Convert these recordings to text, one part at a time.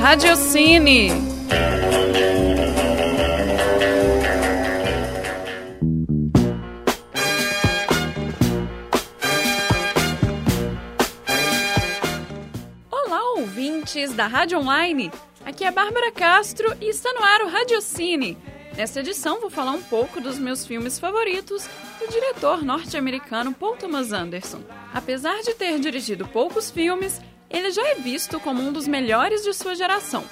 Radiocine. Olá, ouvintes da Rádio Online. Aqui é Bárbara Castro e está no ar o Radiocine. Nesta edição vou falar um pouco dos meus filmes favoritos do diretor norte-americano Paul Thomas Anderson. Apesar de ter dirigido poucos filmes, ele já é visto como um dos melhores de sua geração.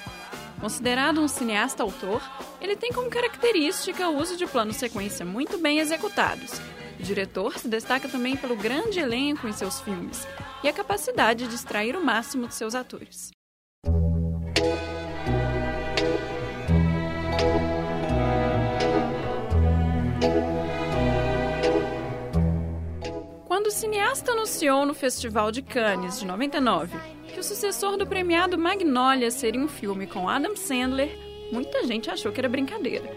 Considerado um cineasta autor, ele tem como característica o uso de planos sequência muito bem executados. O diretor se destaca também pelo grande elenco em seus filmes e a capacidade de extrair o máximo de seus atores. O cineasta anunciou no Festival de Cannes de 99 que o sucessor do premiado Magnolia seria um filme com Adam Sandler, muita gente achou que era brincadeira.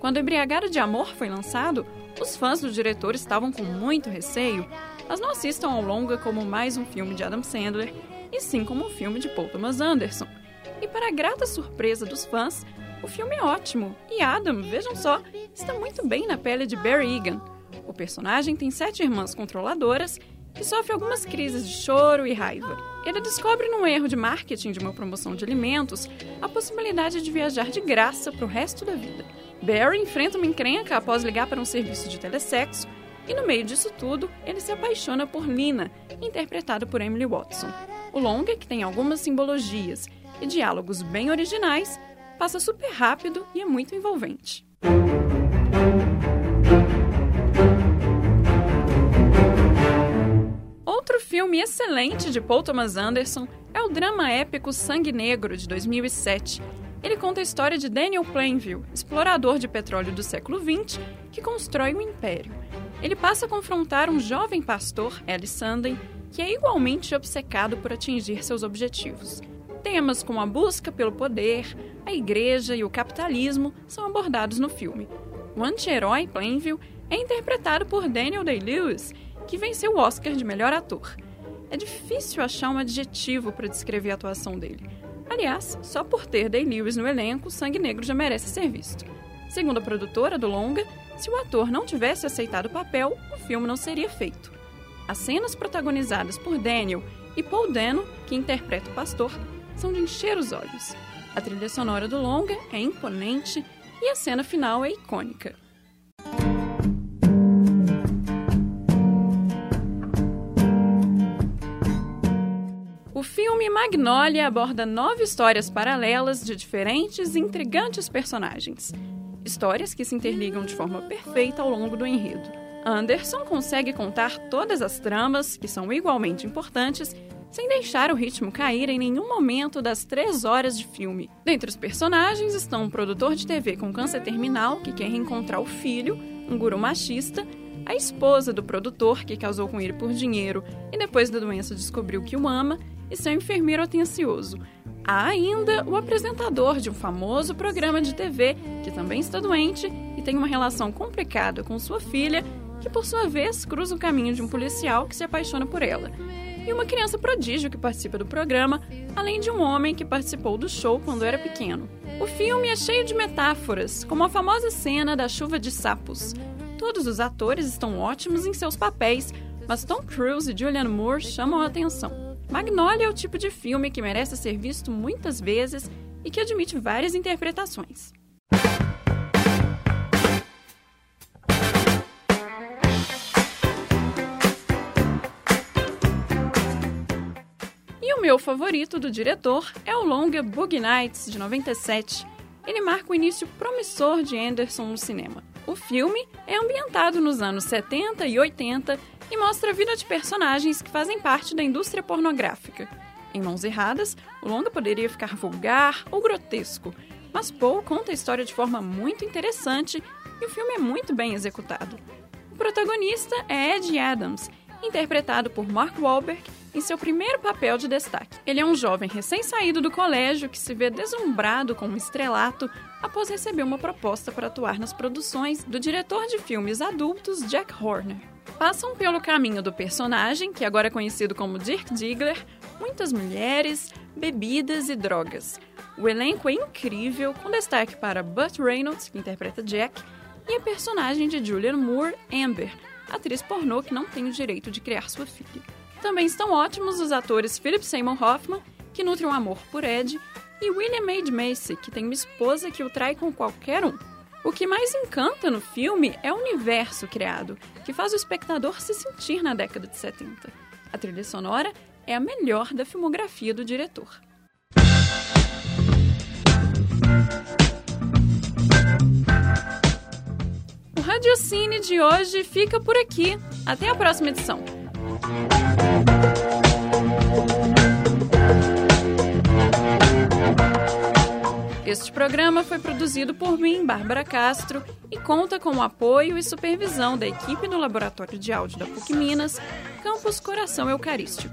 Quando Embriagado de Amor foi lançado, os fãs do diretor estavam com muito receio, mas não assistam ao longa como mais um filme de Adam Sandler, e sim como um filme de Paul Thomas Anderson. E para a grata surpresa dos fãs, o filme é ótimo, e Adam, vejam só, está muito bem na pele de Barry Egan. O personagem tem sete irmãs controladoras que sofre algumas crises de choro e raiva. Ele descobre num erro de marketing de uma promoção de alimentos a possibilidade de viajar de graça para o resto da vida. Barry enfrenta uma encrenca após ligar para um serviço de telesexo e no meio disso tudo, ele se apaixona por Lina, interpretada por Emily Watson. O longa, que tem algumas simbologias e diálogos bem originais, passa super rápido e é muito envolvente. Outro filme excelente de Paul Thomas Anderson é o drama épico Sangue Negro, de 2007. Ele conta a história de Daniel Plainville, explorador de petróleo do século XX, que constrói um império. Ele passa a confrontar um jovem pastor, Sanden, que é igualmente obcecado por atingir seus objetivos. Temas como a busca pelo poder, a igreja e o capitalismo são abordados no filme. O anti-herói Plainville é interpretado por Daniel Day-Lewis, que venceu o Oscar de melhor ator. É difícil achar um adjetivo para descrever a atuação dele. Aliás, só por ter Day-Lewis no elenco, Sangue Negro já merece ser visto. Segundo a produtora do longa, se o ator não tivesse aceitado o papel, o filme não seria feito. As cenas protagonizadas por Daniel e Paul Dano, que interpreta o pastor, são de encher os olhos. A trilha sonora do longa é imponente e a cena final é icônica. O filme Magnolia aborda nove histórias paralelas de diferentes e intrigantes personagens. Histórias que se interligam de forma perfeita ao longo do enredo. Anderson consegue contar todas as tramas, que são igualmente importantes, sem deixar o ritmo cair em nenhum momento das três horas de filme. Dentre os personagens estão um produtor de TV com câncer terminal que quer reencontrar o filho, um guru machista, a esposa do produtor que casou com ele por dinheiro e depois da doença descobriu que o ama, e seu enfermeiro atencioso. Há ainda o apresentador de um famoso programa de TV que também está doente e tem uma relação complicada com sua filha, que por sua vez cruza o caminho de um policial que se apaixona por ela e uma criança prodígio que participa do programa, além de um homem que participou do show quando era pequeno. O filme é cheio de metáforas, como a famosa cena da chuva de sapos. Todos os atores estão ótimos em seus papéis, mas Tom Cruise e Julianne Moore chamam a atenção. Magnolia é o tipo de filme que merece ser visto muitas vezes e que admite várias interpretações. E o meu favorito do diretor é o longa Boogie Nights, de 97. Ele marca o início promissor de Anderson no cinema. O filme é ambientado nos anos 70 e 80 e mostra a vida de personagens que fazem parte da indústria pornográfica. Em mãos erradas, o longa poderia ficar vulgar ou grotesco, mas Paul conta a história de forma muito interessante e o filme é muito bem executado. O protagonista é Ed Adams, interpretado por Mark Wahlberg em seu primeiro papel de destaque. Ele é um jovem recém-saído do colégio que se vê deslumbrado com um estrelato após receber uma proposta para atuar nas produções do diretor de filmes adultos Jack Horner. Passam pelo caminho do personagem, que agora é conhecido como Dirk Diggler, muitas mulheres, bebidas e drogas. O elenco é incrível, com destaque para Burt Reynolds, que interpreta Jack, e a personagem de Julianne Moore, Amber, atriz pornô que não tem o direito de criar sua filha. Também estão ótimos os atores Philip Seymour Hoffman, que nutre um amor por Ed, e William Maid Macy, que tem uma esposa que o trai com qualquer um. O que mais encanta no filme é o universo criado, que faz o espectador se sentir na década de 70. A trilha sonora é a melhor da filmografia do diretor. O Radiocine de hoje fica por aqui. Até a próxima edição. Este programa foi produzido por mim, Bárbara Castro, e conta com o apoio e supervisão da equipe do Laboratório de Áudio da PUC Minas, Campus Coração Eucarístico.